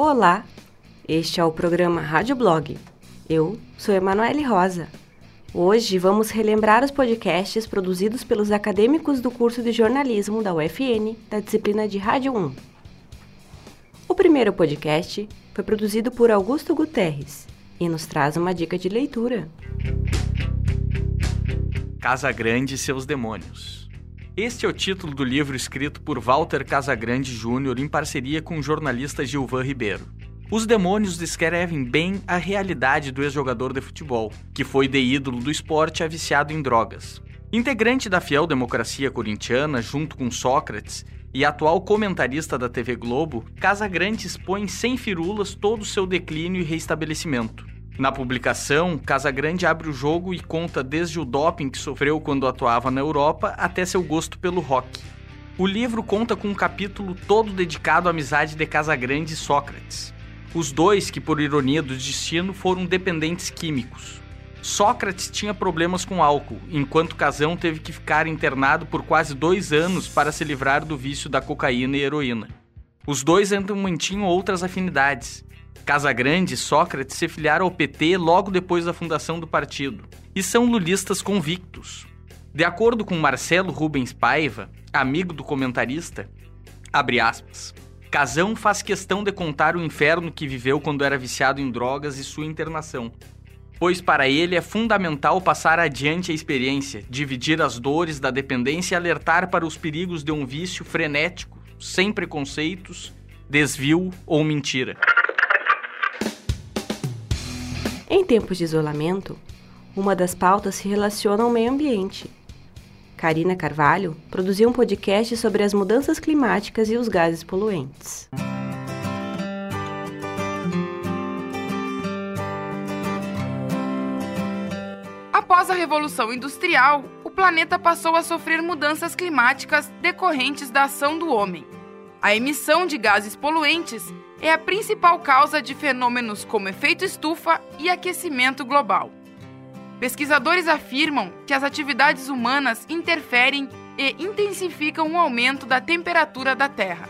Olá, este é o programa Rádio Blog. Eu sou Emanuele Rosa. Hoje vamos relembrar os podcasts produzidos pelos acadêmicos do curso de jornalismo da UFN, da disciplina de Rádio 1. O primeiro podcast foi produzido por Augusto Guterres e nos traz uma dica de leitura. Casa Grande e seus demônios. Este é o título do livro escrito por Walter Casagrande Júnior em parceria com o jornalista Gilvan Ribeiro. Os demônios descrevem bem a realidade do ex-jogador de futebol, que foi de ídolo do esporte a viciado em drogas. Integrante da fiel democracia corintiana, junto com Sócrates, e atual comentarista da TV Globo, Casagrande expõe sem firulas todo o seu declínio e reestabelecimento. Na publicação, Casagrande abre o jogo e conta desde o doping que sofreu quando atuava na Europa até seu gosto pelo rock. O livro conta com um capítulo todo dedicado à amizade de Casagrande e Sócrates. Os dois, que por ironia do destino, foram dependentes químicos. Sócrates tinha problemas com álcool, enquanto Casão teve que ficar internado por quase dois anos para se livrar do vício da cocaína e heroína. Os dois ainda mantinham outras afinidades. Casagrande e Sócrates se filiaram ao PT logo depois da fundação do partido, e são lulistas convictos. De acordo com Marcelo Rubens Paiva, amigo do comentarista, abre aspas, Casão faz questão de contar o inferno que viveu quando era viciado em drogas e sua internação, pois para ele é fundamental passar adiante a experiência, dividir as dores da dependência e alertar para os perigos de um vício frenético, sem preconceitos, desvio ou mentira. Em tempos de isolamento, uma das pautas se relaciona ao meio ambiente. Karina Carvalho produziu um podcast sobre as mudanças climáticas e os gases poluentes. Após a Revolução Industrial, o planeta passou a sofrer mudanças climáticas decorrentes da ação do homem. A emissão de gases poluentes é a principal causa de fenômenos como efeito estufa e aquecimento global. Pesquisadores afirmam que as atividades humanas interferem e intensificam o aumento da temperatura da Terra.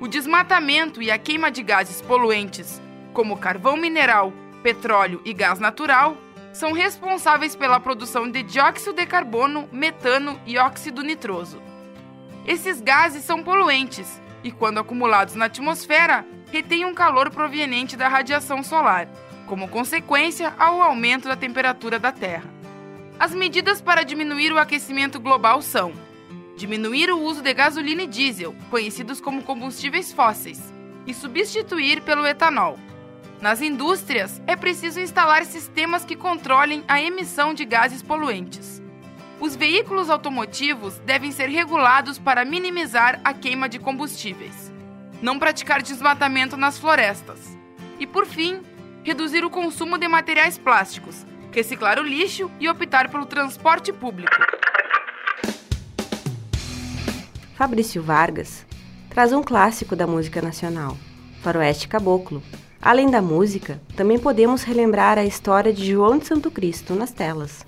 O desmatamento e a queima de gases poluentes, como carvão mineral, petróleo e gás natural, são responsáveis pela produção de dióxido de carbono, metano e óxido nitroso. Esses gases são poluentes e, quando acumulados na atmosfera, retêm um calor proveniente da radiação solar, como consequência ao aumento da temperatura da Terra. As medidas para diminuir o aquecimento global são: diminuir o uso de gasolina e diesel, conhecidos como combustíveis fósseis, e substituir pelo etanol. Nas indústrias, é preciso instalar sistemas que controlem a emissão de gases poluentes. Os veículos automotivos devem ser regulados para minimizar a queima de combustíveis. Não praticar desmatamento nas florestas. E, por fim, reduzir o consumo de materiais plásticos, reciclar o lixo e optar pelo transporte público. Fabrício Vargas traz um clássico da música nacional, Faroeste Caboclo. Além da música, também podemos relembrar a história de João de Santo Cristo nas telas.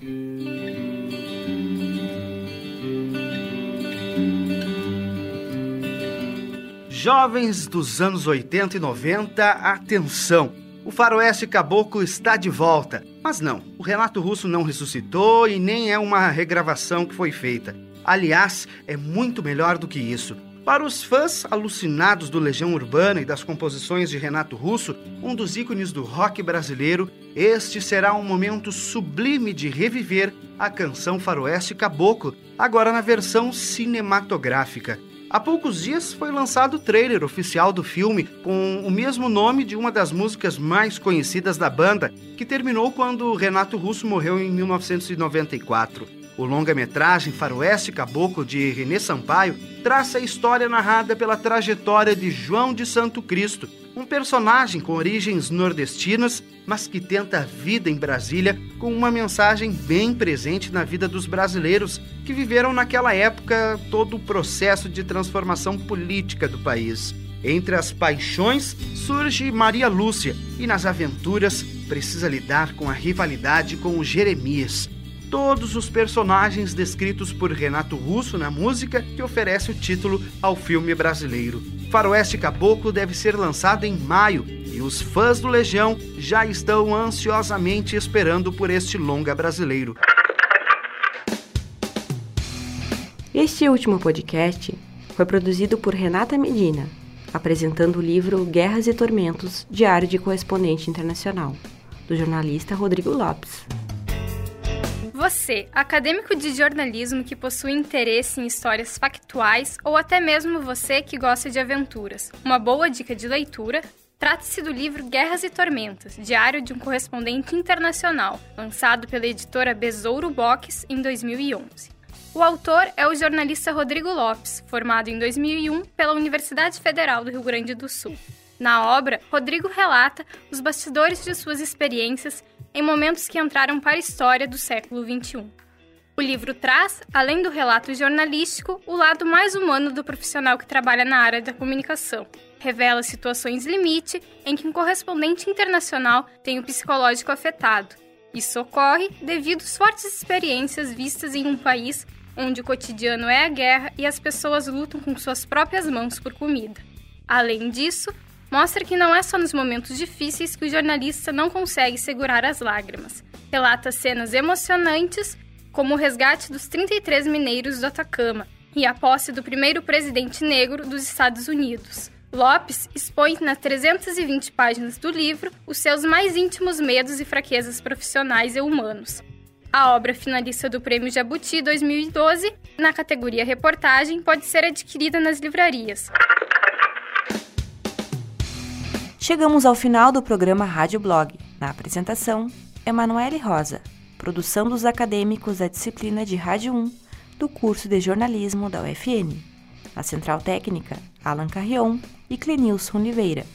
Jovens dos anos 80 e 90, atenção! O faroeste caboclo está de volta. Mas não, o Renato Russo não ressuscitou e nem é uma regravação que foi feita. Aliás, é muito melhor do que isso. Para os fãs alucinados do Legião Urbana e das composições de Renato Russo, um dos ícones do rock brasileiro, este será um momento sublime de reviver a canção Faroeste Caboclo, agora na versão cinematográfica. Há poucos dias foi lançado o trailer oficial do filme com o mesmo nome de uma das músicas mais conhecidas da banda, que terminou quando Renato Russo morreu em 1994. O longa-metragem Faroeste Caboclo de René Sampaio traça a história narrada pela trajetória de João de Santo Cristo, um personagem com origens nordestinas, mas que tenta a vida em Brasília com uma mensagem bem presente na vida dos brasileiros que viveram naquela época todo o processo de transformação política do país. Entre as paixões surge Maria Lúcia e nas aventuras precisa lidar com a rivalidade com o Jeremias, todos os personagens descritos por Renato Russo na música que oferece o título ao filme brasileiro. Faroeste Caboclo deve ser lançado em maio e os fãs do Legião já estão ansiosamente esperando por este longa brasileiro. Este último podcast foi produzido por Renata Medina, apresentando o livro Guerras e Tormentos, Diário de Correspondente Internacional, do jornalista Rodrigo Lopes. Você, acadêmico de jornalismo que possui interesse em histórias factuais ou até mesmo você que gosta de aventuras, uma boa dica de leitura Trata-se do livro Guerras e Tormentas, Diário de um Correspondente Internacional, lançado pela editora Besouro Box em 2011. O autor é o jornalista Rodrigo Lopes, formado em 2001 pela Universidade Federal do Rio Grande do Sul. Na obra, Rodrigo relata os bastidores de suas experiências em momentos que entraram para a história do século XXI. O livro traz, além do relato jornalístico, o lado mais humano do profissional que trabalha na área da comunicação. Revela situações limite em que um correspondente internacional tem o psicológico afetado. Isso ocorre devido às fortes experiências vistas em um país onde o cotidiano é a guerra e as pessoas lutam com suas próprias mãos por comida. Além disso, mostra que não é só nos momentos difíceis que o jornalista não consegue segurar as lágrimas. Relata cenas emocionantes, como o resgate dos 33 mineiros do Atacama e a posse do primeiro presidente negro dos Estados Unidos. Lopes expõe nas 320 páginas do livro os seus mais íntimos medos e fraquezas profissionais e humanos. A obra finalista do Prêmio Jabuti 2012, na categoria reportagem, pode ser adquirida nas livrarias. Chegamos ao final do programa Rádio Blog. Na apresentação, Emanuele Rosa. Produção dos acadêmicos da disciplina de Rádio 1 do curso de jornalismo da UFN. Na central técnica, Alan Carrion e Clenilson Oliveira.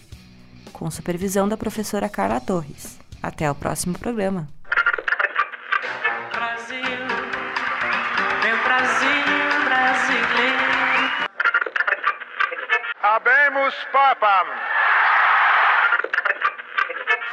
Com supervisão da professora Carla Torres. Até o próximo programa. Brasil, meu Brasil brasileiro. Habemus Papam.